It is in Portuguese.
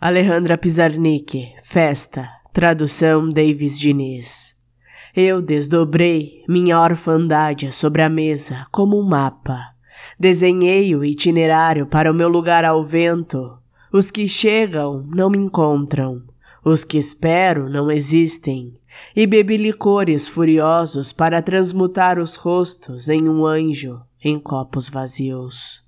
Alejandra Pizarnik, Festa, tradução Davis Diniz. Eu desdobrei minha orfandade sobre a mesa como um mapa. Desenhei o itinerário para o meu lugar ao vento. Os que chegam não me encontram. Os que espero não existem. E bebi licores furiosos para transmutar os rostos em um anjo em copos vazios.